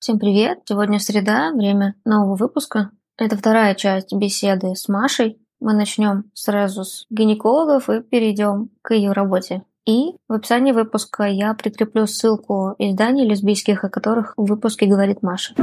Всем привет! Сегодня среда, время нового выпуска. Это вторая часть беседы с Машей. Мы начнем сразу с гинекологов и перейдем к ее работе. И в описании выпуска я прикреплю ссылку изданий лесбийских, о которых в выпуске говорит Маша.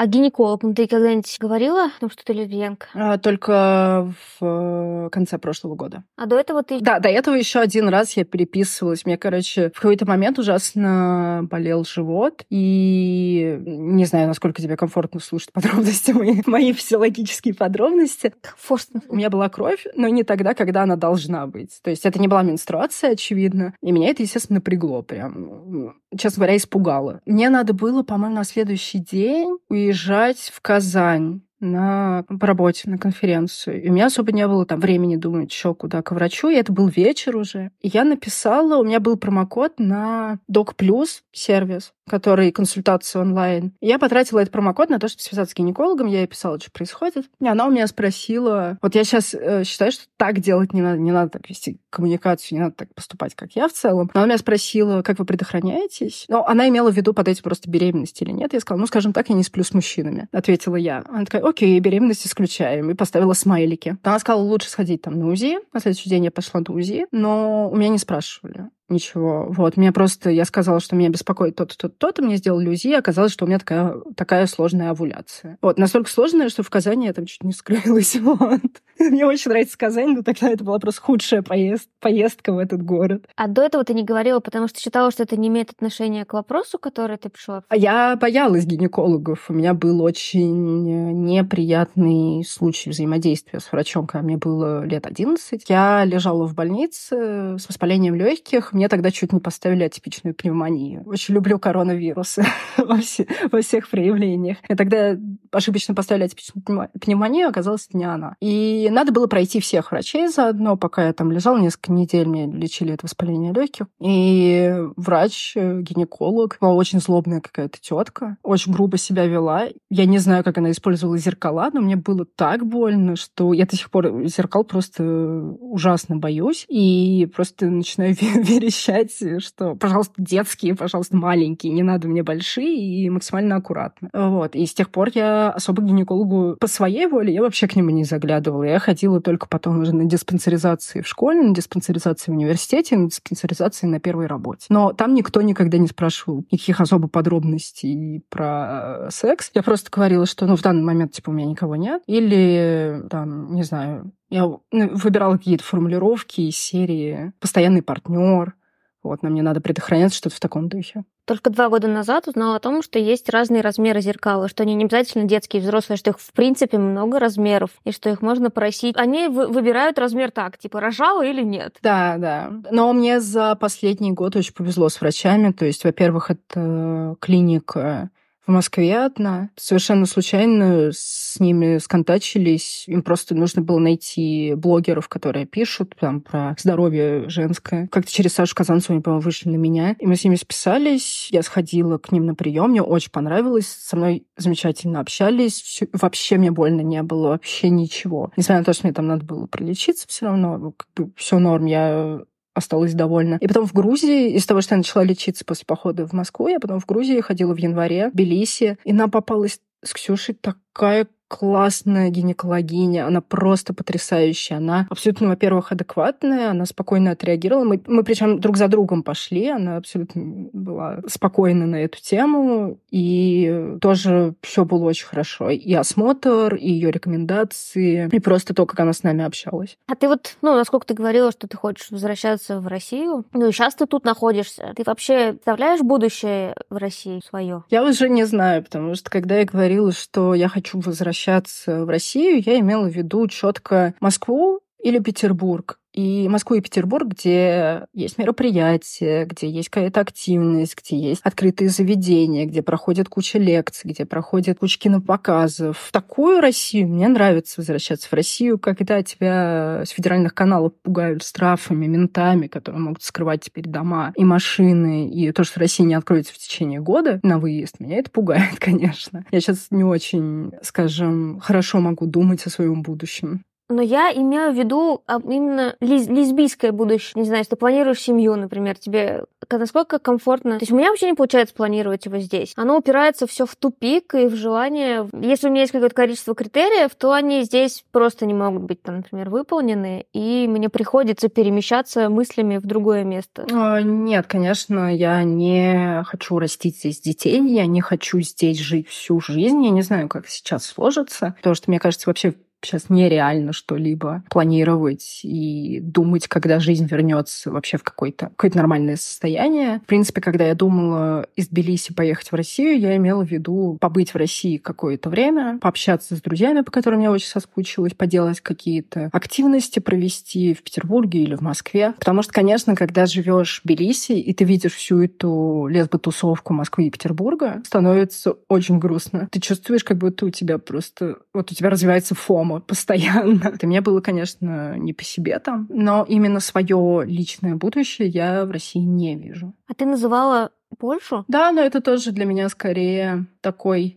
А гинекологом ты когда-нибудь говорила, ну, что ты лесбиянка? А, только в э, конце прошлого года. А до этого ты... Да, до этого еще один раз я переписывалась. Мне, короче, в какой-то момент ужасно болел живот. И не знаю, насколько тебе комфортно слушать подробности, мои, мои физиологические подробности. Комфортно. У меня была кровь, но не тогда, когда она должна быть. То есть это не была менструация, очевидно. И меня это, естественно, напрягло прям. Честно говоря, испугало. Мне надо было, по-моему, на следующий день уезжать в Казань на по работе, на конференцию. И у меня особо не было там времени думать, что куда к врачу. И это был вечер уже. И я написала, у меня был промокод на Doc Plus сервис который консультация онлайн. Я потратила этот промокод на то, чтобы связаться с гинекологом. Я ей писала, что происходит. И она у меня спросила... Вот я сейчас э, считаю, что так делать не надо. Не надо так вести коммуникацию, не надо так поступать, как я в целом. Но она меня спросила, как вы предохраняетесь? Ну, она имела в виду под этим просто беременность или нет. Я сказала, ну, скажем так, я не сплю с мужчинами. Ответила я. Она такая, окей, беременность исключаем. И поставила смайлики. Она сказала, лучше сходить там на УЗИ. На следующий день я пошла на УЗИ. Но у меня не спрашивали ничего. Вот, меня просто, я сказала, что меня беспокоит то-то, то-то, то-то, мне сделали УЗИ, и оказалось, что у меня такая, такая сложная овуляция. Вот, настолько сложная, что в Казани я там чуть не скрылась, вот. Мне очень нравится Казань, но тогда это была просто худшая поезд, поездка в этот город. А до этого ты не говорила, потому что считала, что это не имеет отношения к вопросу, который ты пришла? А я боялась гинекологов. У меня был очень неприятный случай взаимодействия с врачом, когда мне было лет 11. Я лежала в больнице с воспалением легких, мне тогда чуть не поставили атипичную пневмонию. Очень люблю коронавирусы во, все, во всех проявлениях. И тогда ошибочно поставили атипичную пневмонию, оказалось, это не она. И надо было пройти всех врачей заодно, пока я там лежала несколько недель, мне лечили это воспаление легких. И врач, э, гинеколог, была очень злобная какая-то тетка, очень грубо себя вела. Я не знаю, как она использовала зеркала, но мне было так больно, что я до сих пор зеркал просто ужасно боюсь. И просто начинаю верить верещать, что, пожалуйста, детские, пожалуйста, маленькие, не надо мне большие и максимально аккуратно. Вот. И с тех пор я особо к гинекологу по своей воле, я вообще к нему не заглядывала. Я ходила только потом уже на диспансеризации в школе, на диспансеризации в университете, на диспансеризации на первой работе. Но там никто никогда не спрашивал никаких особо подробностей про э, секс. Я просто говорила, что ну, в данный момент типа у меня никого нет. Или там, не знаю, я ну, выбирала какие-то формулировки из серии «постоянный партнер», вот, нам не надо предохраняться, что-то в таком духе. Только два года назад узнала о том, что есть разные размеры зеркал, что они не обязательно детские и взрослые, что их в принципе много размеров, и что их можно просить. Они выбирают размер так, типа рожала или нет. Да, да. Но мне за последний год очень повезло с врачами. То есть, во-первых, это клиника в Москве одна. Совершенно случайно с ними сконтачились. Им просто нужно было найти блогеров, которые пишут там про здоровье женское. Как-то через Сашу Казанцеву они, по-моему, вышли на меня. И мы с ними списались. Я сходила к ним на прием. Мне очень понравилось. Со мной замечательно общались. Вообще мне больно не было. Вообще ничего. Несмотря на то, что мне там надо было пролечиться, все равно как бы все норм. Я осталась довольна. И потом в Грузии, из того, что я начала лечиться после похода в Москву, я потом в Грузии ходила в январе, в Тбилиси, и нам попалась с Ксюшей такая классная гинекологиня, она просто потрясающая. Она абсолютно, во-первых, адекватная, она спокойно отреагировала. Мы, мы причем друг за другом пошли, она абсолютно была спокойна на эту тему, и тоже все было очень хорошо. И осмотр, и ее рекомендации, и просто то, как она с нами общалась. А ты вот, ну, насколько ты говорила, что ты хочешь возвращаться в Россию, ну и сейчас ты тут находишься, ты вообще представляешь будущее в России свое? Я уже не знаю, потому что когда я говорила, что я хочу возвращаться возвращаться в Россию, я имела в виду четко Москву или Петербург. И Москву и Петербург, где есть мероприятия, где есть какая-то активность, где есть открытые заведения, где проходит куча лекций, где проходит куча кинопоказов. В такую Россию мне нравится возвращаться в Россию, когда тебя с федеральных каналов пугают штрафами, ментами, которые могут скрывать теперь дома и машины, и то, что Россия не откроется в течение года на выезд, меня это пугает, конечно. Я сейчас не очень, скажем, хорошо могу думать о своем будущем. Но я имею в виду а, именно лес лесбийское будущее. Не знаю, если ты планируешь семью, например, тебе насколько комфортно. То есть у меня вообще не получается планировать его здесь. Оно упирается все в тупик и в желание. Если у меня есть какое-то количество критериев, то они здесь просто не могут быть, там, например, выполнены, и мне приходится перемещаться мыслями в другое место. А, нет, конечно, я не хочу растить здесь детей, я не хочу здесь жить всю жизнь. Я не знаю, как сейчас сложится, потому что, мне кажется, вообще сейчас нереально что-либо планировать и думать, когда жизнь вернется вообще в какое-то какое нормальное состояние. В принципе, когда я думала из Тбилиси поехать в Россию, я имела в виду побыть в России какое-то время, пообщаться с друзьями, по которым я очень соскучилась, поделать какие-то активности, провести в Петербурге или в Москве. Потому что, конечно, когда живешь в Тбилиси, и ты видишь всю эту лесбо-тусовку Москвы и Петербурга, становится очень грустно. Ты чувствуешь, как будто у тебя просто... Вот у тебя развивается фом дома постоянно. И мне было, конечно, не по себе там, но именно свое личное будущее я в России не вижу. А ты называла Польшу? Да, но это тоже для меня скорее такой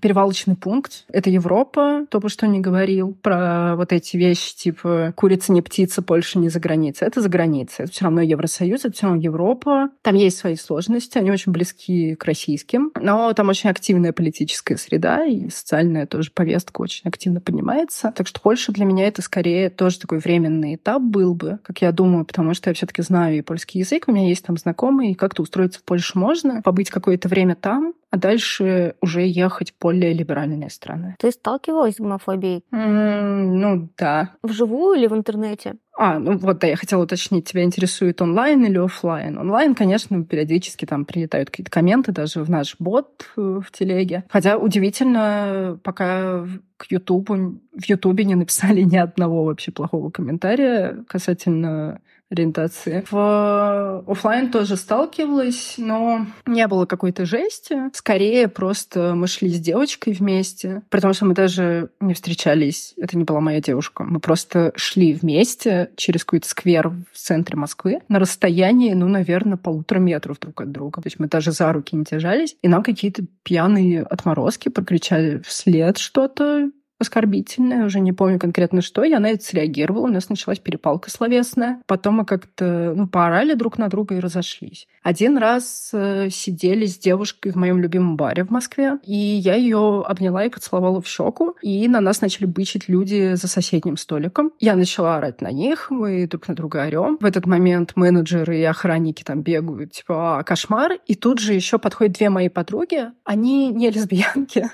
перевалочный пункт. Это Европа, то, что не говорил, про вот эти вещи, типа курица не птица, Польша не за границей. Это за границей. Это все равно Евросоюз, это все равно Европа. Там есть свои сложности, они очень близки к российским, но там очень активная политическая среда, и социальная тоже повестка очень активно поднимается. Так что Польша для меня это скорее тоже такой временный этап был бы, как я думаю, потому что я все таки знаю и польский язык, у меня есть там знакомые, и как-то устроиться в Польшу можно, побыть какое-то время там, а дальше уже ехать в более либеральные страны. Ты сталкивалась с гомофобией? Mm, ну, да. Вживую или в интернете? А, ну вот, да, я хотела уточнить, тебя интересует онлайн или офлайн? Онлайн, конечно, периодически там прилетают какие-то комменты даже в наш бот э, в телеге. Хотя удивительно, пока к Ютубу, в Ютубе не написали ни одного вообще плохого комментария касательно ориентации. В офлайн тоже сталкивалась, но не было какой-то жести. Скорее, просто мы шли с девочкой вместе, потому что мы даже не встречались. Это не была моя девушка. Мы просто шли вместе через какой-то сквер в центре Москвы на расстоянии, ну, наверное, полутора метров друг от друга. То есть мы даже за руки не держались. И нам какие-то пьяные отморозки прокричали вслед что-то оскорбительное, уже не помню конкретно что, я на это среагировала, у нас началась перепалка словесная. Потом мы как-то ну, поорали друг на друга и разошлись. Один раз э, сидели с девушкой в моем любимом баре в Москве, и я ее обняла и поцеловала в щеку, и на нас начали бычить люди за соседним столиком. Я начала орать на них, мы друг на друга орем. В этот момент менеджеры и охранники там бегают, типа, а, кошмар. И тут же еще подходят две мои подруги, они не лесбиянки,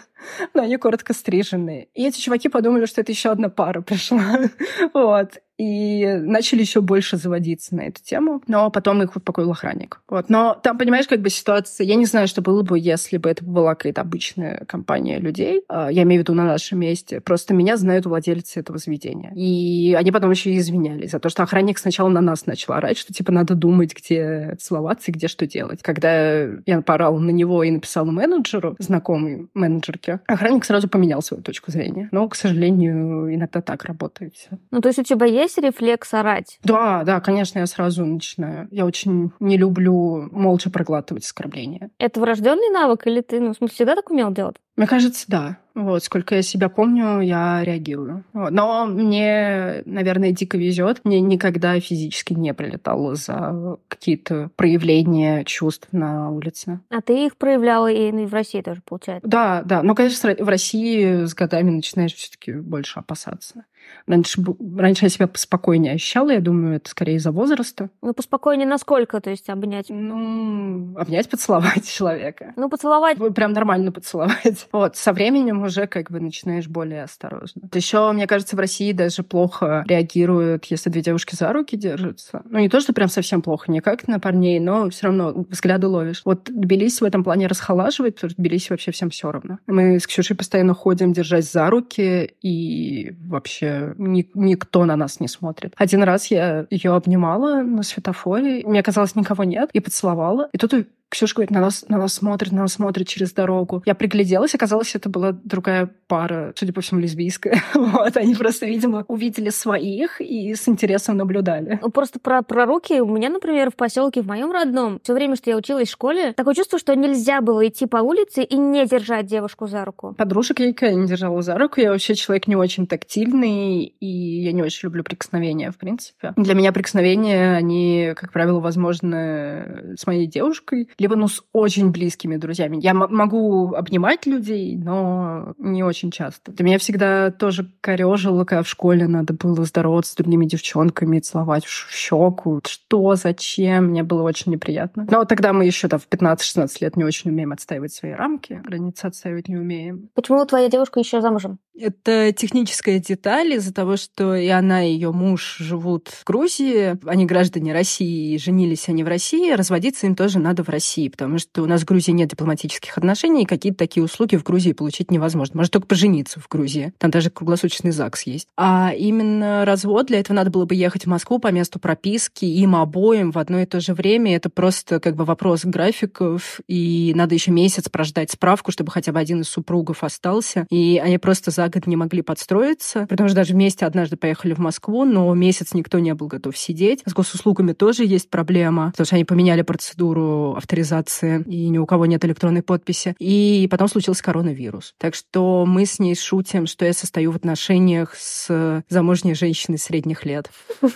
но они коротко стриженные. И эти чуваки подумали, что это еще одна пара пришла. вот и начали еще больше заводиться на эту тему. Но потом их успокоил охранник. Вот. Но там, понимаешь, как бы ситуация... Я не знаю, что было бы, если бы это была какая-то обычная компания людей. А, я имею в виду на нашем месте. Просто меня знают владельцы этого заведения. И они потом еще и извинялись за то, что охранник сначала на нас начал орать, что типа надо думать, где целоваться и где что делать. Когда я порал на него и написала менеджеру, знакомой менеджерке, охранник сразу поменял свою точку зрения. Но, к сожалению, иногда так работает все. Ну, то есть у тебя есть есть рефлекс орать? Да, да, конечно, я сразу начинаю. Я очень не люблю молча проглатывать оскорбления. Это врожденный навык или ты, ну, в смысле, всегда так умел делать? Мне кажется, да. Вот, сколько я себя помню, я реагирую. Вот. Но мне, наверное, дико везет. Мне никогда физически не прилетало за какие-то проявления чувств на улице. А ты их проявляла и в России тоже, получается? Да, да. Но, конечно, в России с годами начинаешь все-таки больше опасаться. Раньше, раньше я себя спокойнее ощущала, я думаю, это скорее из-за возраста. Ну, поспокойнее насколько, то есть обнять? Ну, обнять, поцеловать человека. Ну, поцеловать... Прям нормально поцеловать. Вот, со временем уже как бы начинаешь более осторожно. Еще, мне кажется, в России даже плохо реагируют, если две девушки за руки держатся. Ну, не то, что прям совсем плохо, не как на парней, но все равно взгляды ловишь. Вот Тбилиси в этом плане расхолаживает, потому что Тбилиси вообще всем все равно. Мы с Ксюшей постоянно ходим, держась за руки, и вообще ни, никто на нас не смотрит. Один раз я ее обнимала на светофоре, мне казалось, никого нет, и поцеловала. И тут Ксюша говорит, на нас, на нас смотрит, на нас смотрит через дорогу. Я пригляделась, оказалось, это была другая пара, судя по всему, лесбийская. вот, они просто, видимо, увидели своих и с интересом наблюдали. Ну, просто про, про руки. У меня, например, в поселке в моем родном, все время, что я училась в школе, такое чувство, что нельзя было идти по улице и не держать девушку за руку. Подружек я никогда не держала за руку. Я вообще человек не очень тактильный, и я не очень люблю прикосновения, в принципе. Для меня прикосновения, они, как правило, возможны с моей девушкой, либо ну с очень близкими друзьями. Я могу обнимать людей, но не очень часто. Для меня всегда тоже корежило, когда в школе надо было здороваться с другими девчонками, целовать в щеку. Что, зачем? Мне было очень неприятно. Но тогда мы еще там в 15-16 лет не очень умеем отстаивать свои рамки, границы отстаивать не умеем. Почему твоя девушка еще замужем? Это техническая деталь из-за того, что и она, и ее муж живут в Грузии. Они граждане России, и женились они в России. Разводиться им тоже надо в России, потому что у нас в Грузии нет дипломатических отношений, и какие-то такие услуги в Грузии получить невозможно. Может только пожениться в Грузии. Там даже круглосуточный ЗАГС есть. А именно развод, для этого надо было бы ехать в Москву по месту прописки им обоим в одно и то же время. Это просто как бы вопрос графиков, и надо еще месяц прождать справку, чтобы хотя бы один из супругов остался. И они просто за год не могли подстроиться, потому что даже вместе однажды поехали в Москву, но месяц никто не был готов сидеть. С госуслугами тоже есть проблема, потому что они поменяли процедуру авторизации, и ни у кого нет электронной подписи. И потом случился коронавирус. Так что мы с ней шутим, что я состою в отношениях с замужней женщиной средних лет.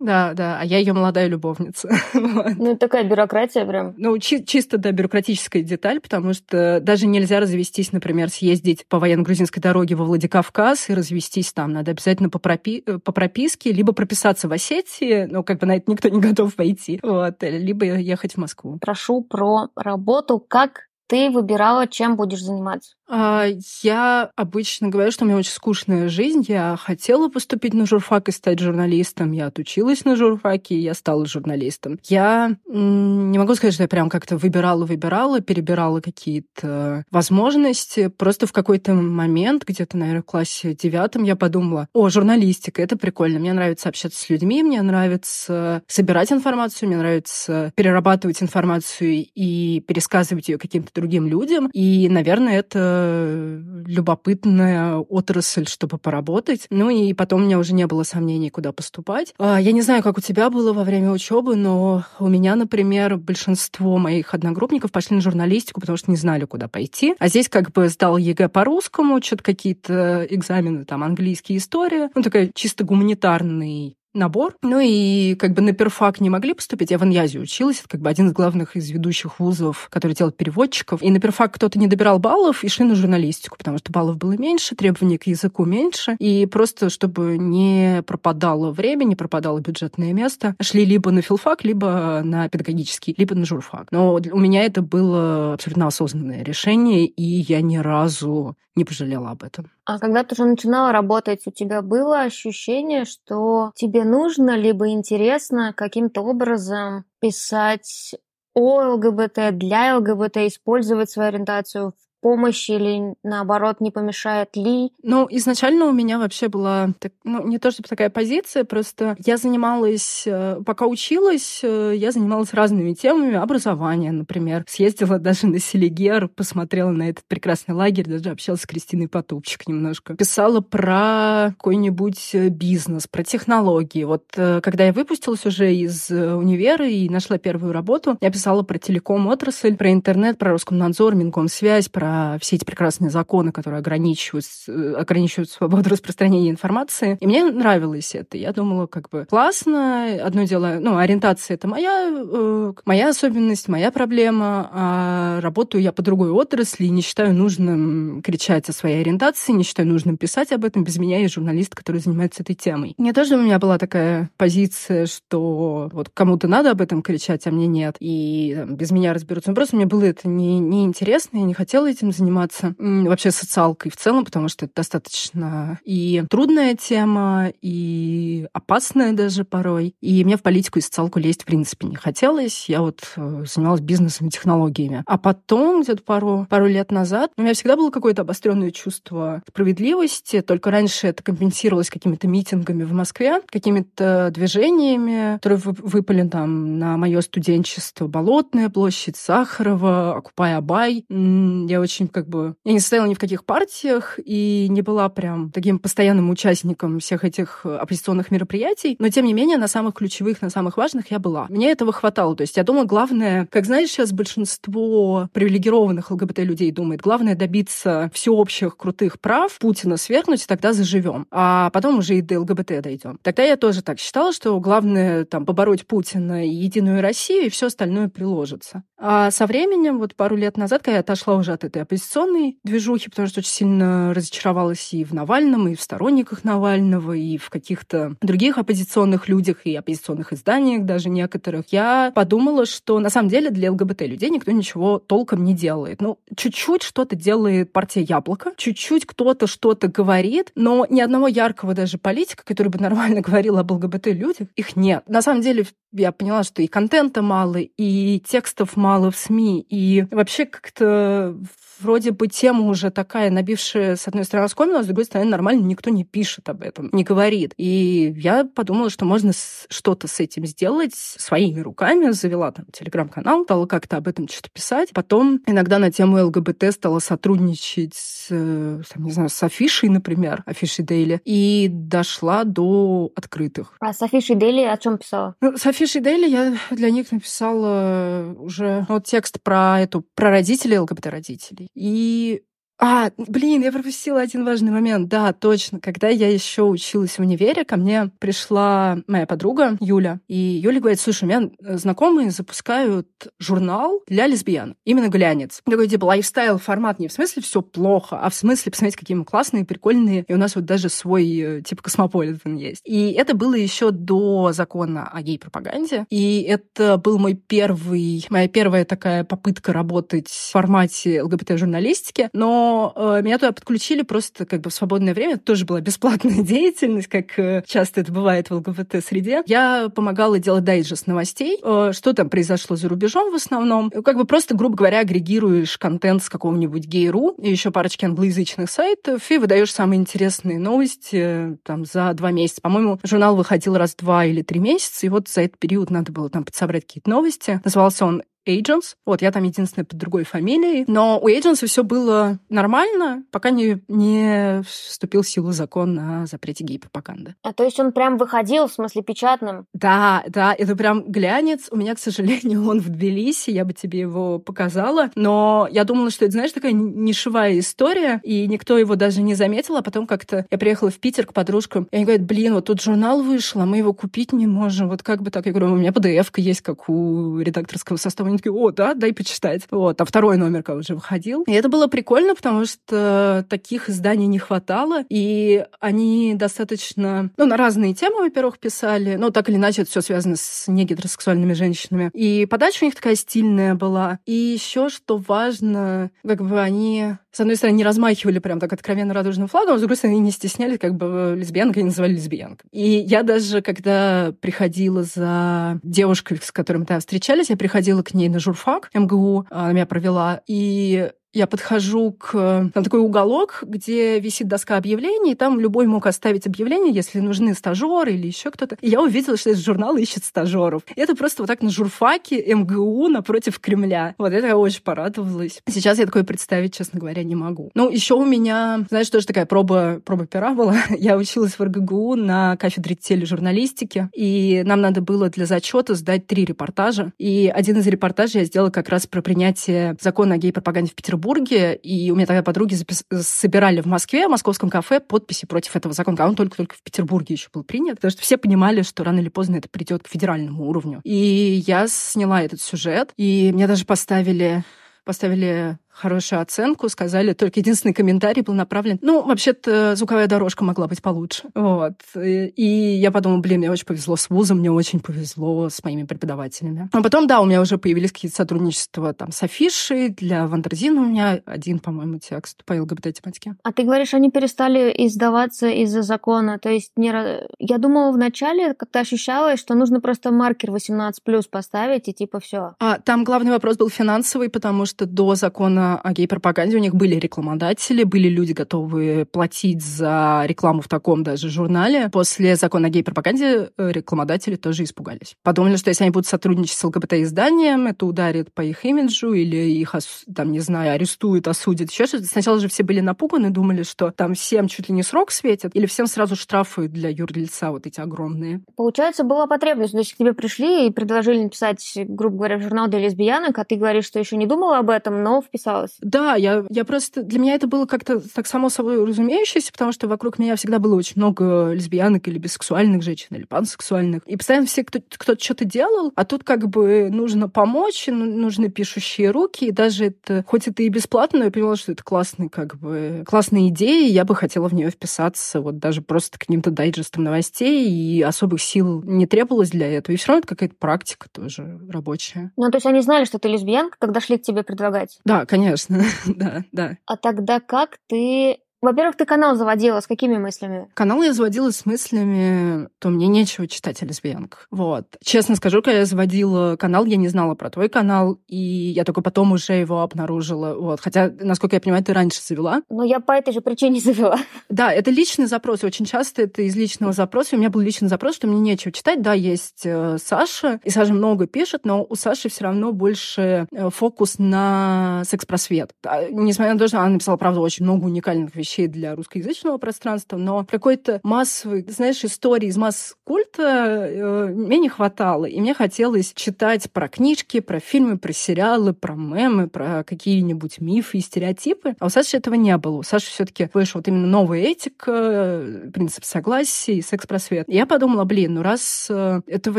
Да, да, а я ее молодая любовница. Ну, такая бюрократия прям. Ну, чисто, да, бюрократическая деталь, потому что даже нельзя развестись, например, съездить по военно-грузинской дороге дороге во Владикавказ и развестись там. Надо обязательно по, пропи э, по прописке, либо прописаться в Осетии, но как бы на это никто не готов пойти, вот, либо ехать в Москву. Прошу про работу. Как ты выбирала, чем будешь заниматься? А, я обычно говорю, что у меня очень скучная жизнь. Я хотела поступить на журфак и стать журналистом. Я отучилась на журфаке, и я стала журналистом. Я не могу сказать, что я прям как-то выбирала-выбирала, перебирала какие-то возможности. Просто в какой-то момент, где-то, наверное, в классе девятом, я подумала, о, журналистика, это прикольно. Мне нравится общаться с людьми, мне нравится собирать информацию, мне нравится перерабатывать информацию и пересказывать ее каким-то другим людям. И, наверное, это любопытная отрасль, чтобы поработать. Ну и потом у меня уже не было сомнений, куда поступать. А, я не знаю, как у тебя было во время учебы, но у меня, например, большинство моих одногруппников пошли на журналистику, потому что не знали, куда пойти. А здесь как бы сдал ЕГЭ по русскому, что-то какие-то экзамены, там, английский, история. Ну, такая чисто гуманитарный набор. Ну и как бы на перфак не могли поступить. Я в инъязе училась. Это как бы один из главных из ведущих вузов, который делает переводчиков. И на перфак кто-то не добирал баллов и шли на журналистику, потому что баллов было меньше, требований к языку меньше. И просто, чтобы не пропадало время, не пропадало бюджетное место, шли либо на филфак, либо на педагогический, либо на журфак. Но у меня это было абсолютно осознанное решение, и я ни разу не пожалела об этом. А когда ты уже начинала работать, у тебя было ощущение, что тебе нужно либо интересно каким-то образом писать о ЛГБТ, для ЛГБТ, использовать свою ориентацию в помощи или, наоборот, не помешает ли? Ну, изначально у меня вообще была, так, ну, не то чтобы такая позиция, просто я занималась, э, пока училась, э, я занималась разными темами образования, например. Съездила даже на Селигер, посмотрела на этот прекрасный лагерь, даже общалась с Кристиной Потупчик немножко. Писала про какой-нибудь э, бизнес, про технологии. Вот когда я выпустилась уже из универа и нашла первую работу, я писала про телеком-отрасль, про интернет, про Роскомнадзор, Минкомсвязь, про про все эти прекрасные законы, которые ограничивают, э, ограничивают свободу распространения информации. И мне нравилось это. Я думала, как бы классно. Одно дело, ну, ориентация это моя, э, моя особенность, моя проблема, а работаю я по другой отрасли, не считаю нужным кричать о своей ориентации, не считаю нужным писать об этом. Без меня есть журналист, который занимается этой темой. Не то, что у меня была такая позиция, что вот кому-то надо об этом кричать, а мне нет, и там, без меня разберутся. Но просто мне было это не, неинтересно, я не хотела этим заниматься. Вообще социалкой в целом, потому что это достаточно и трудная тема, и опасная даже порой. И мне в политику и социалку лезть в принципе не хотелось. Я вот э, занималась бизнесом и технологиями. А потом, где-то пару, пару лет назад, у меня всегда было какое-то обостренное чувство справедливости, только раньше это компенсировалось какими-то митингами в Москве, какими-то движениями, которые выпали там на мое студенчество. Болотная площадь, Сахарова, Окупай Абай. Я очень как бы... Я не состояла ни в каких партиях и не была прям таким постоянным участником всех этих оппозиционных мероприятий, но тем не менее на самых ключевых, на самых важных я была. Мне этого хватало. То есть я думала, главное, как знаешь, сейчас большинство привилегированных ЛГБТ-людей думает, главное добиться всеобщих крутых прав, Путина свергнуть, и тогда заживем. А потом уже и до ЛГБТ дойдем. Тогда я тоже так считала, что главное там побороть Путина и Единую Россию, и все остальное приложится. А со временем, вот пару лет назад, когда я отошла уже от этой оппозиционной движухи, потому что очень сильно разочаровалась и в Навальном, и в сторонниках Навального, и в каких-то других оппозиционных людях, и оппозиционных изданиях даже некоторых, я подумала, что на самом деле для ЛГБТ-людей никто ничего толком не делает. Ну, чуть-чуть что-то делает партия Яблоко, чуть-чуть кто-то что-то говорит, но ни одного яркого даже политика, который бы нормально говорил об ЛГБТ-людях, их нет. На самом деле, я поняла, что и контента мало, и текстов мало в СМИ, и вообще как-то вроде бы тема уже такая, набившая, с одной стороны, оскомину, а с другой стороны, нормально никто не пишет об этом, не говорит. И я подумала, что можно что-то с этим сделать своими руками. Завела там телеграм-канал, стала как-то об этом что-то писать. Потом иногда на тему ЛГБТ стала сотрудничать с, там, не знаю, с Афишей, например, Афишей Дейли, и дошла до открытых. А с Афишей Daily о чем писала? Ну, с Афишей Daily я для них написала уже ну, вот текст про эту, про родителей ЛГБТ-родителей. И а, блин, я пропустила один важный момент. Да, точно. Когда я еще училась в универе, ко мне пришла моя подруга Юля. И Юля говорит, слушай, у меня знакомые запускают журнал для лесбиян. Именно глянец. Такой типа lifestyle формат. Не в смысле все плохо, а в смысле, посмотрите, какие мы классные, прикольные. И у нас вот даже свой э, типа космополитен есть. И это было еще до закона о гей-пропаганде. И это был мой первый, моя первая такая попытка работать в формате ЛГБТ-журналистики. Но э, меня туда подключили просто как бы в свободное время. Это тоже была бесплатная деятельность, как э, часто это бывает в ЛГБТ-среде. Я помогала делать дайджест новостей, э, что там произошло за рубежом в основном. Как бы просто, грубо говоря, агрегируешь контент с какого-нибудь гей.ру и еще парочки англоязычных сайтов и выдаешь самые интересные новости э, там за два месяца. По-моему, журнал выходил раз два или три месяца, и вот за этот период надо было там подсобрать какие-то новости. Назывался он Agents. Вот, я там единственная под другой фамилией. Но у Agents все было нормально, пока не, не вступил в силу закон о запрете гей-пропаганды. А то есть он прям выходил, в смысле, печатным? Да, да, это прям глянец. У меня, к сожалению, он в Тбилиси, я бы тебе его показала. Но я думала, что это, знаешь, такая нишевая история, и никто его даже не заметил. А потом как-то я приехала в Питер к подружкам, и они говорят, блин, вот тут журнал вышел, а мы его купить не можем. Вот как бы так? Я говорю, у меня PDF-ка есть, как у редакторского состава такие, о, да, дай почитать. Вот, а второй номер, как уже выходил. И это было прикольно, потому что таких изданий не хватало, и они достаточно, ну, на разные темы, во-первых, писали, ну, так или иначе, это все связано с негетеросексуальными женщинами. И подача у них такая стильная была. И еще, что важно, как бы они с одной стороны, не размахивали прям так откровенно радужным флагом, а с другой стороны, не стеснялись, как бы лесбиянкой не называли лесбиянкой. И я даже, когда приходила за девушкой, с которой мы там встречались, я приходила к ней на журфак МГУ, она меня провела, и я подхожу к... Там такой уголок, где висит доска объявлений, и там любой мог оставить объявление, если нужны стажеры или еще кто-то. И я увидела, что этот журнал ищет стажеров. И это просто вот так на журфаке МГУ напротив Кремля. Вот это я очень порадовалась. Сейчас я такое представить, честно говоря, не могу. Ну, еще у меня, знаешь, тоже такая проба, проба пера была. я училась в РГГУ на кафедре тележурналистики, и нам надо было для зачета сдать три репортажа. И один из репортажей я сделала как раз про принятие закона о гей-пропаганде в Петербурге Петербурге, и у меня тогда подруги запис... собирали в Москве, в московском кафе, подписи против этого закона. А он только-только в Петербурге еще был принят, потому что все понимали, что рано или поздно это придет к федеральному уровню. И я сняла этот сюжет, и мне даже поставили поставили хорошую оценку, сказали, только единственный комментарий был направлен, ну, вообще-то звуковая дорожка могла быть получше. Вот. И я подумала, блин, мне очень повезло с вузом, мне очень повезло с моими преподавателями. А потом, да, у меня уже появились какие-то сотрудничества там с афишей, для Вандерзина у меня один, по-моему, текст по ЛГБТ-тематике. А ты говоришь, они перестали издаваться из-за закона, то есть не... я думала вначале, как-то ощущалось, что нужно просто маркер 18+, поставить и типа все. А там главный вопрос был финансовый, потому что до закона о гей-пропаганде у них были рекламодатели, были люди, готовые платить за рекламу в таком даже журнале. После закона о гей-пропаганде э, рекламодатели тоже испугались. Подумали, что если они будут сотрудничать с ЛГБТ-изданием, это ударит по их имиджу или их, там, не знаю, арестуют, осудят, еще что-то. Сначала же все были напуганы, думали, что там всем чуть ли не срок светят, или всем сразу штрафы для юрлица вот эти огромные. Получается, была потребность. То есть к тебе пришли и предложили написать, грубо говоря, журнал для лесбиянок, а ты говоришь, что еще не думала об этом, но вписалась. Да, я, я просто... Для меня это было как-то так само собой разумеющееся, потому что вокруг меня всегда было очень много лесбиянок или бисексуальных женщин, или пансексуальных. И постоянно все кто, кто-то что-то делал, а тут как бы нужно помочь, ну, нужны пишущие руки, и даже это, хоть это и бесплатно, но я поняла, что это классный, как бы, классная идея, и я бы хотела в нее вписаться, вот даже просто каким-то дайджестом новостей, и особых сил не требовалось для этого. И все равно это какая-то практика тоже рабочая. Ну, то есть они знали, что ты лесбиянка, когда шли к тебе предлагать? Да, конечно, да, да. А тогда как ты во-первых, ты канал заводила с какими мыслями? Канал я заводила с мыслями, то мне нечего читать о лесбиянках. Вот. Честно скажу, когда я заводила канал, я не знала про твой канал, и я только потом уже его обнаружила. Вот. Хотя, насколько я понимаю, ты раньше завела. Ну, я по этой же причине завела. Да, это личный запрос. Очень часто это из личного запроса. У меня был личный запрос, что мне нечего читать. Да, есть э, Саша, и Саша много пишет, но у Саши все равно больше э, фокус на секс-просвет. Несмотря на то, что она написала, правда, очень много уникальных вещей вещей для русскоязычного пространства, но какой-то массовой, знаешь, истории из масс-культа э, мне не хватало. И мне хотелось читать про книжки, про фильмы, про сериалы, про мемы, про какие-нибудь мифы и стереотипы. А у Саши этого не было. У Саши все таки вышла вот именно новая этика, принцип согласия и секс-просвет. И я подумала, блин, ну раз э, этого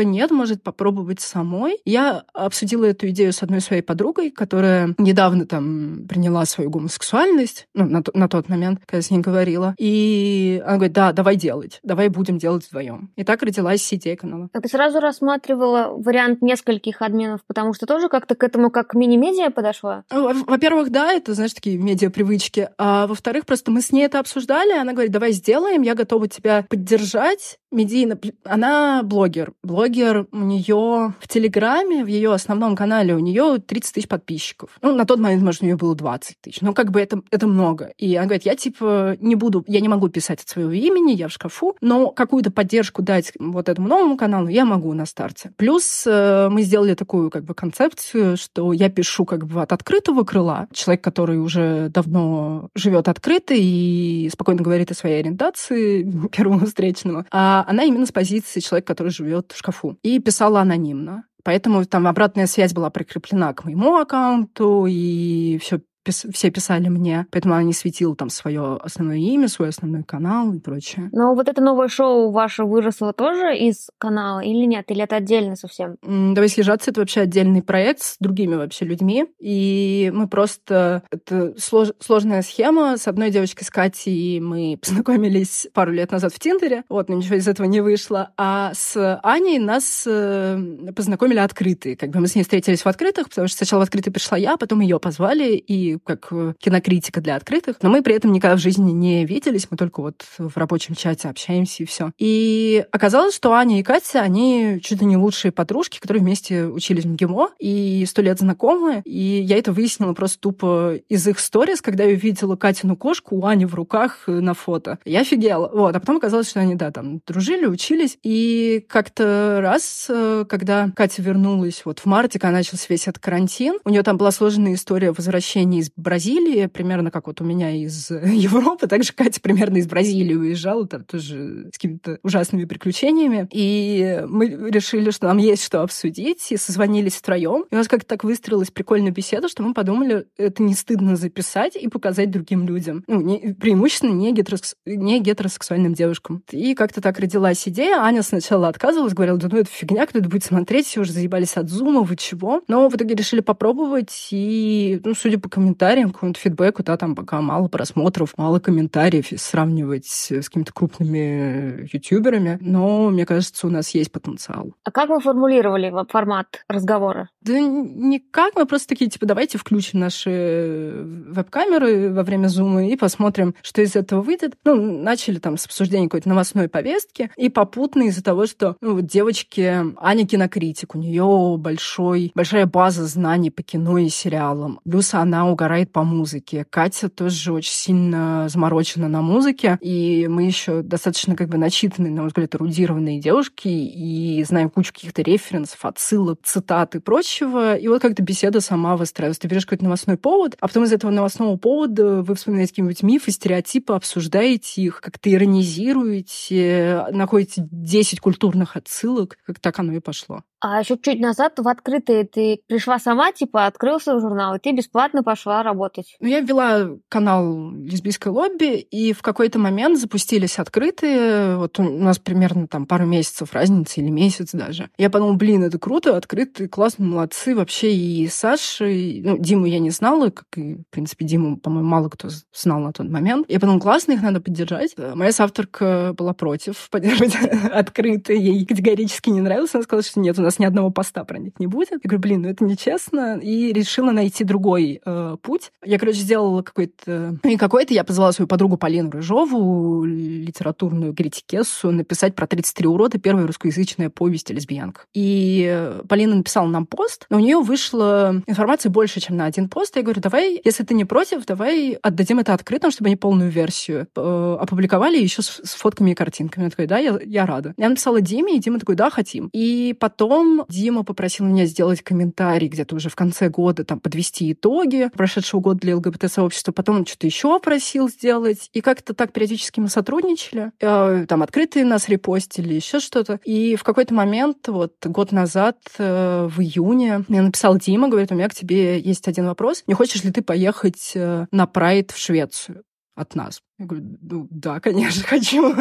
нет, может попробовать самой. Я обсудила эту идею с одной своей подругой, которая недавно там приняла свою гомосексуальность, ну, на, на тот момент когда я с ней говорила. И она говорит, да, давай делать, давай будем делать вдвоем. И так родилась идея канала. А ты сразу рассматривала вариант нескольких админов, потому что тоже как-то к этому как мини-медиа подошла? Во-первых, да, это, знаешь, такие медиа-привычки. А во-вторых, просто мы с ней это обсуждали, она говорит, давай сделаем, я готова тебя поддержать. Медийно, она блогер. Блогер у нее в Телеграме, в ее основном канале, у нее 30 тысяч подписчиков. Ну, на тот момент, может, у нее было 20 тысяч. Ну, как бы это, это много. И она говорит, я типа не буду, я не могу писать от своего имени, я в шкафу, но какую-то поддержку дать вот этому новому каналу я могу на старте. Плюс э, мы сделали такую как бы концепцию, что я пишу как бы от открытого крыла. Человек, который уже давно живет открыто и спокойно говорит о своей ориентации первому встречному. А она именно с позиции человека, который живет в шкафу. И писала анонимно. Поэтому там обратная связь была прикреплена к моему аккаунту, и все пис все писали мне, поэтому она не светила там свое основное имя, свой основной канал и прочее. Но вот это новое шоу ваше выросло тоже из канала или нет? Или это отдельно совсем? Давай съезжаться, это вообще отдельный проект с другими вообще людьми. И мы просто... Это слож... сложная схема. С одной девочкой, с Катей, мы познакомились пару лет назад в Тиндере. Вот, но ничего из этого не вышло. А с Аней нас э, познакомили открытые. Как бы мы с ней встретились в открытых, потому что сначала в открытый пришла я, потом ее позвали, и как э, кинокритика для открытых, но мы при этом никогда в жизни не виделись, мы только вот в рабочем чате общаемся и все. И оказалось, что Аня и Катя, они чуть ли не лучшие подружки, которые вместе учились в МГИМО и сто лет знакомы. И я это выяснила просто тупо из их сторис, когда я увидела Катину кошку у Ани в руках э, на фото. Я офигела. Вот. А потом оказалось, что они, да, там дружили, учились. И как-то раз, э, когда Катя вернулась вот в марте, когда начался весь этот карантин, у нее там была сложная история возвращения из Бразилии, примерно как вот у меня из Европы, также Катя примерно из Бразилии уезжала, там тоже с какими-то ужасными приключениями. И мы решили, что нам есть что обсудить, и созвонились втроем. И у нас как-то так выстроилась прикольная беседа, что мы подумали, это не стыдно записать и показать другим людям. Ну, не, преимущественно не, гетерос, не гетеросексуальным девушкам. И как-то так родилась идея. Аня сначала отказывалась, говорила, да ну это фигня, кто это будет смотреть, все уже заебались от зума, вы чего. Но в итоге решили попробовать, и, ну, судя по комментариям, комментариям, какому-то фидбэку, да, там пока мало просмотров, мало комментариев, сравнивать с какими-то крупными ютуберами, но мне кажется, у нас есть потенциал. А как вы формулировали формат разговора? Да никак, мы просто такие, типа, давайте включим наши веб-камеры во время зума и посмотрим, что из этого выйдет. Ну, начали там с обсуждения какой-то новостной повестки, и попутно из-за того, что ну, вот девочки, Аня кинокритик, у нее большой, большая база знаний по кино и сериалам. Плюс она угорает по музыке. Катя тоже очень сильно заморочена на музыке, и мы еще достаточно как бы начитанные, на мой взгляд, эрудированные девушки, и знаем кучу каких-то референсов, отсылок, цитат и прочего. И вот как-то беседа сама выстраивается. Ты берешь какой-то новостной повод, а потом из этого новостного повода вы вспоминаете какие-нибудь мифы, стереотипы, обсуждаете их, как-то иронизируете, находите 10 культурных отсылок, как так оно и пошло. А еще чуть назад в открытые ты пришла сама, типа, открылся журнал, и ты бесплатно пошла работать. Ну, я вела канал лесбийской лобби, и в какой-то момент запустились открытые. Вот у нас примерно там пару месяцев разницы или месяц даже. Я подумала, блин, это круто, открытые, классно, молодцы. Вообще и Саша, и, ну, Диму я не знала, как и, в принципе, Диму, по-моему, мало кто знал на тот момент. Я подумала, классно, их надо поддержать. Моя соавторка была против поддерживать открытые, ей категорически не нравилось. Она сказала, что нет, у нас ни одного поста про них не будет. Я говорю, блин, ну это нечестно. И решила найти другой э, путь. Я, короче, сделала какой-то... Не какой-то, я позвала свою подругу Полину Рыжову, литературную критикессу, написать про 33 урода, первая русскоязычная повесть о лесбиянках. И Полина написала нам пост, но у нее вышла информация больше, чем на один пост. Я говорю, давай, если ты не против, давай отдадим это открытым, чтобы они полную версию э, опубликовали еще с, с фотками и картинками. Она такая, да, я, я рада. Я написала Диме, и Дима такой, да, хотим. И потом Дима попросил меня сделать комментарий где-то уже в конце года, там, подвести итоги прошедшего года для ЛГБТ-сообщества. Потом он что-то еще просил сделать. И как-то так периодически мы сотрудничали. Э, там открытые нас репостили, еще что-то. И в какой-то момент, вот год назад, э, в июне, мне написал Дима, говорит, у меня к тебе есть один вопрос. Не хочешь ли ты поехать э, на Прайд в Швецию? От нас. Я говорю, ну да, конечно, хочу.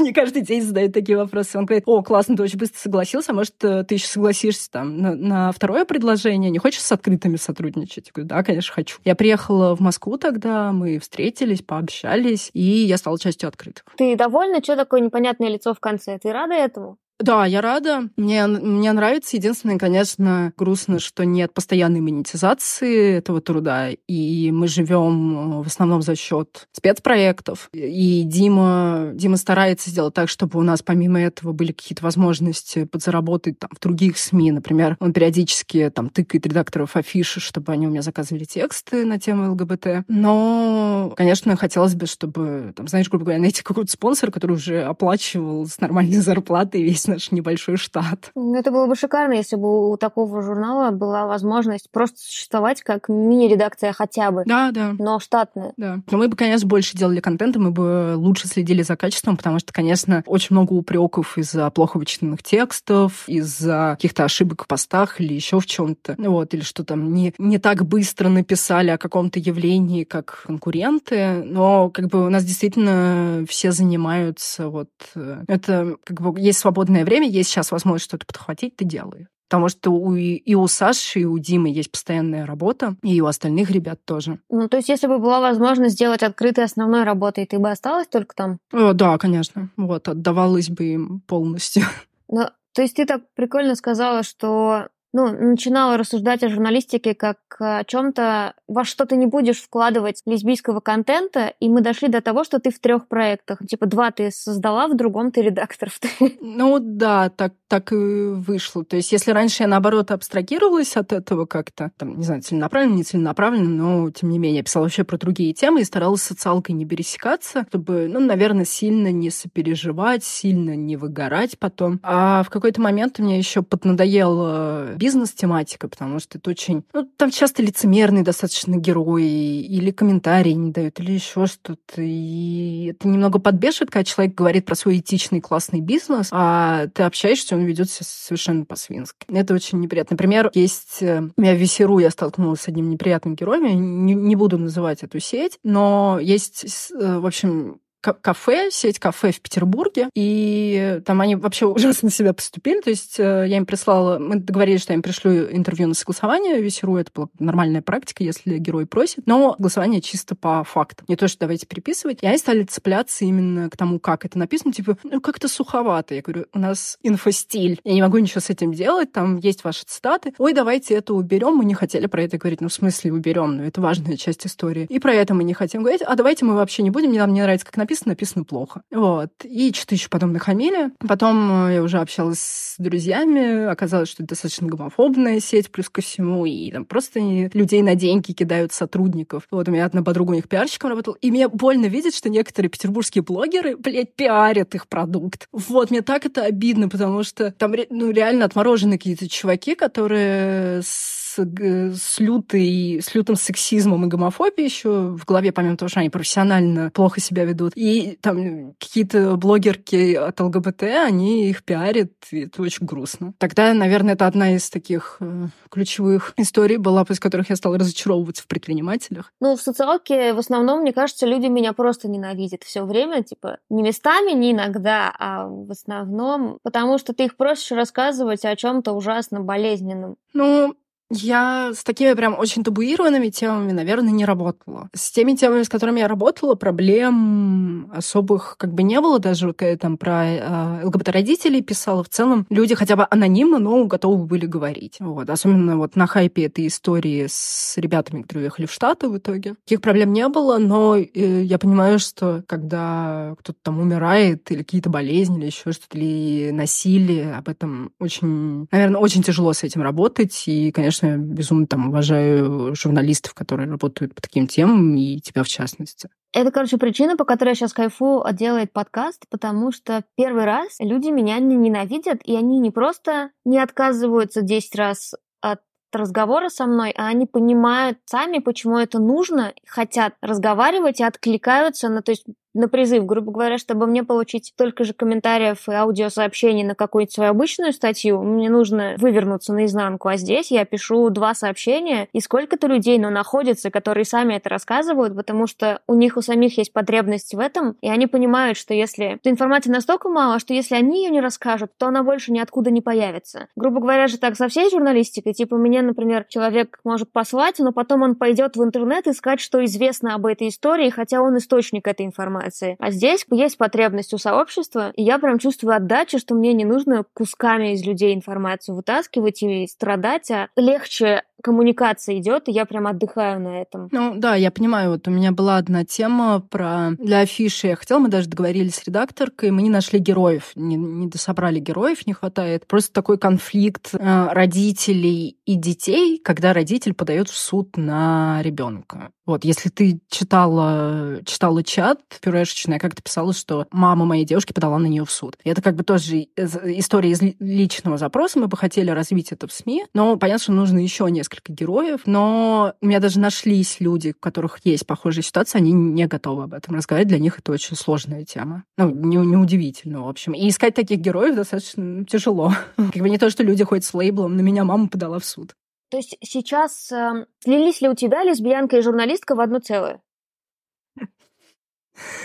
Не каждый день задают такие вопросы. Он говорит, о, классно, ты очень быстро согласился, а может, э, ты еще согласишься там на, на второе предложение, не хочешь с открытыми сотрудничать? Я говорю, да, конечно, хочу. Я приехала в Москву тогда, мы встретились, пообщались, и я стала частью открытых. Ты довольна? Что такое непонятное лицо в конце? Ты рада этому? Да, я рада. Мне, мне нравится. Единственное, конечно, грустно, что нет постоянной монетизации этого труда. И мы живем э, в основном за счет спецпроектов. И Дима, Дима старается сделать так, чтобы у нас помимо этого были какие-то возможности подзаработать там, в других СМИ. Например, он периодически там тыкает редакторов афиши, чтобы они у меня заказывали тексты на тему ЛГБТ. Но, конечно, хотелось бы, чтобы, там, знаешь, грубо говоря, найти какой-то спонсор, который уже оплачивал с нормальной зарплатой весь весь наш небольшой штат. Ну, это было бы шикарно, если бы у такого журнала была возможность просто существовать как мини-редакция хотя бы. Да, да. Но штатная. Да. Но мы бы, конечно, больше делали контента, мы бы лучше следили за качеством, потому что, конечно, очень много упреков из-за плохо вычитанных текстов, из-за каких-то ошибок в постах или еще в чем-то. Вот, или что там не, не так быстро написали о каком-то явлении, как конкуренты. Но как бы у нас действительно все занимаются вот... Э, это как бы есть свободное свободное время, есть сейчас возможность что-то подхватить, ты делай. Потому что у, и у Саши, и у Димы есть постоянная работа, и у остальных ребят тоже. Ну, то есть, если бы была возможность сделать открытой основной работой, ты бы осталась только там? О, да, конечно. Вот, отдавалась бы им полностью. Ну, то есть ты так прикольно сказала, что ну, начинала рассуждать о журналистике как о чем-то, во что ты не будешь вкладывать лесбийского контента, и мы дошли до того, что ты в трех проектах. Типа два ты создала, в другом ты редактор. Ну да, так, так и вышло. То есть если раньше я, наоборот, абстрагировалась от этого как-то, там, не знаю, целенаправленно, не целенаправленно, но, тем не менее, я писала вообще про другие темы и старалась социалкой не пересекаться, чтобы, ну, наверное, сильно не сопереживать, сильно не выгорать потом. А в какой-то момент меня еще поднадоело бизнес-тематика, потому что это очень... Ну, там часто лицемерные достаточно герои, или комментарии не дают, или еще что-то. И это немного подбешивает, когда человек говорит про свой этичный классный бизнес, а ты общаешься, он ведет себя совершенно по-свински. Это очень неприятно. Например, есть... Э, я в Весеру я столкнулась с одним неприятным героем, я не, не буду называть эту сеть, но есть, э, в общем, кафе, сеть кафе в Петербурге, и там они вообще ужасно себя поступили, то есть э, я им прислала, мы договорились, что я им пришлю интервью на согласование. Весеру, это была нормальная практика, если герой просит, но голосование чисто по фактам, не то, что давайте переписывать, и они стали цепляться именно к тому, как это написано, типа, ну, как-то суховато. Я говорю, у нас инфостиль, я не могу ничего с этим делать, там есть ваши цитаты. Ой, давайте это уберем, мы не хотели про это говорить. Ну, в смысле уберем, но это важная часть истории. И про это мы не хотим говорить, а давайте мы вообще не будем, мне нам не нравится, как написано, написано плохо. Вот. И что-то еще потом нахамили. Потом э, я уже общалась с друзьями, оказалось, что это достаточно гомофобная сеть, плюс ко всему, и там просто людей на деньги кидают сотрудников. Вот у меня одна подруга у них пиарщиком работала, и мне больно видеть, что некоторые петербургские блогеры, блядь, пиарят их продукт. Вот, мне так это обидно, потому что там ну, реально отмороженные какие-то чуваки, которые с с, лютой, с лютым сексизмом и гомофобией еще в голове, помимо того, что они профессионально плохо себя ведут. И там какие-то блогерки от ЛГБТ, они их пиарят, и это очень грустно. Тогда, наверное, это одна из таких э, ключевых историй была, из которых я стала разочаровываться в предпринимателях. Ну, в социалке в основном, мне кажется, люди меня просто ненавидят все время, типа, не местами, не иногда, а в основном, потому что ты их просишь рассказывать о чем-то ужасно болезненном. Ну, я с такими прям очень табуированными темами, наверное, не работала. С теми темами, с которыми я работала, проблем особых как бы не было. Даже когда я там про э, ЛГБТ-родителей писала, в целом люди хотя бы анонимно, но готовы были говорить. Вот. Особенно вот на хайпе этой истории с ребятами, которые уехали в Штаты в итоге. Таких проблем не было, но э, я понимаю, что когда кто-то там умирает, или какие-то болезни, или еще что-то, или насилие, об этом очень, наверное, очень тяжело с этим работать. И, конечно, конечно, безумно там уважаю журналистов, которые работают по таким темам, и тебя в частности. Это, короче, причина, по которой я сейчас кайфу делает подкаст, потому что первый раз люди меня не ненавидят, и они не просто не отказываются 10 раз от разговора со мной, а они понимают сами, почему это нужно, хотят разговаривать и откликаются на, то есть на призыв, грубо говоря, чтобы мне получить столько же комментариев и аудиосообщений на какую-то свою обычную статью, мне нужно вывернуться наизнанку, а здесь я пишу два сообщения, и сколько-то людей, но находится, которые сами это рассказывают, потому что у них у самих есть потребность в этом, и они понимают, что если информации настолько мало, что если они ее не расскажут, то она больше ниоткуда не появится. Грубо говоря же так со всей журналистикой, типа мне, например, человек может послать, но потом он пойдет в интернет искать, что известно об этой истории, хотя он источник этой информации информации. А здесь есть потребность у сообщества, и я прям чувствую отдачу, что мне не нужно кусками из людей информацию вытаскивать и страдать, а легче коммуникация идет, и я прям отдыхаю на этом. Ну да, я понимаю, вот у меня была одна тема про для афиши. Я хотела, мы даже договорились с редакторкой, мы не нашли героев, не, не дособрали героев, не хватает. Просто такой конфликт э, родителей и детей, когда родитель подает в суд на ребенка. Вот, если ты читала, читала чат пюрешечный, как ты писала, что мама моей девушки подала на нее в суд. И это как бы тоже история из личного запроса, мы бы хотели развить это в СМИ, но понятно, что нужно еще несколько героев, но у меня даже нашлись люди, у которых есть похожая ситуация, они не готовы об этом разговаривать, для них это очень сложная тема. Ну, не, неудивительно, в общем. И искать таких героев достаточно тяжело. Как бы не то, что люди ходят с лейблом, на меня мама подала в суд. То есть сейчас э, слились ли у тебя лесбиянка и журналистка в одно целое?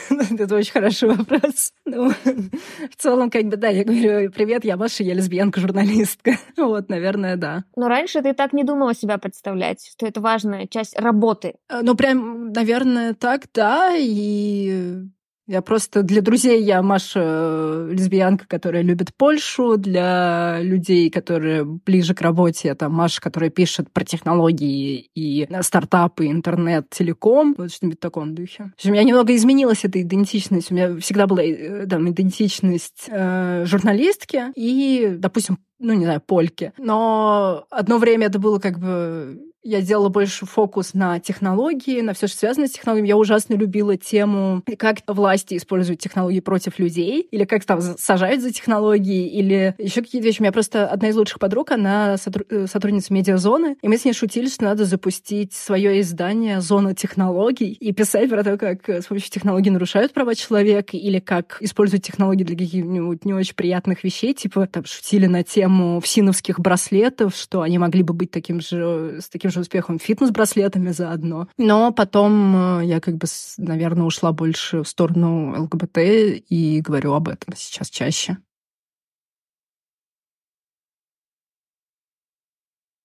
Это очень хороший вопрос. Ну, в целом, как бы, да, я говорю, привет, я Маша, я лесбиянка-журналистка. Вот, наверное, да. Но раньше ты так не думала себя представлять, что это важная часть работы. Э, ну, прям, наверное, так, да, и я просто для друзей я Маша э, лесбиянка, которая любит Польшу, для людей, которые ближе к работе, это Маша, которая пишет про технологии и стартапы, интернет, телеком, вот что-нибудь в таком духе. У меня немного изменилась эта идентичность. У меня всегда была э, там, идентичность э, журналистки и, допустим, ну, не знаю, польки. Но одно время это было как бы я делала больше фокус на технологии, на все, что связано с технологиями. Я ужасно любила тему, как власти используют технологии против людей, или как там сажают за технологии, или еще какие-то вещи. У меня просто одна из лучших подруг, она э, сотрудница медиазоны, и мы с ней шутили, что надо запустить свое издание «Зона технологий» и писать про то, как с помощью технологий нарушают права человека, или как используют технологии для каких-нибудь не очень приятных вещей, типа там шутили на тему всиновских браслетов, что они могли бы быть таким же, с таким же же успехом фитнес-браслетами заодно. Но потом э, я как бы, наверное, ушла больше в сторону ЛГБТ и говорю об этом сейчас чаще.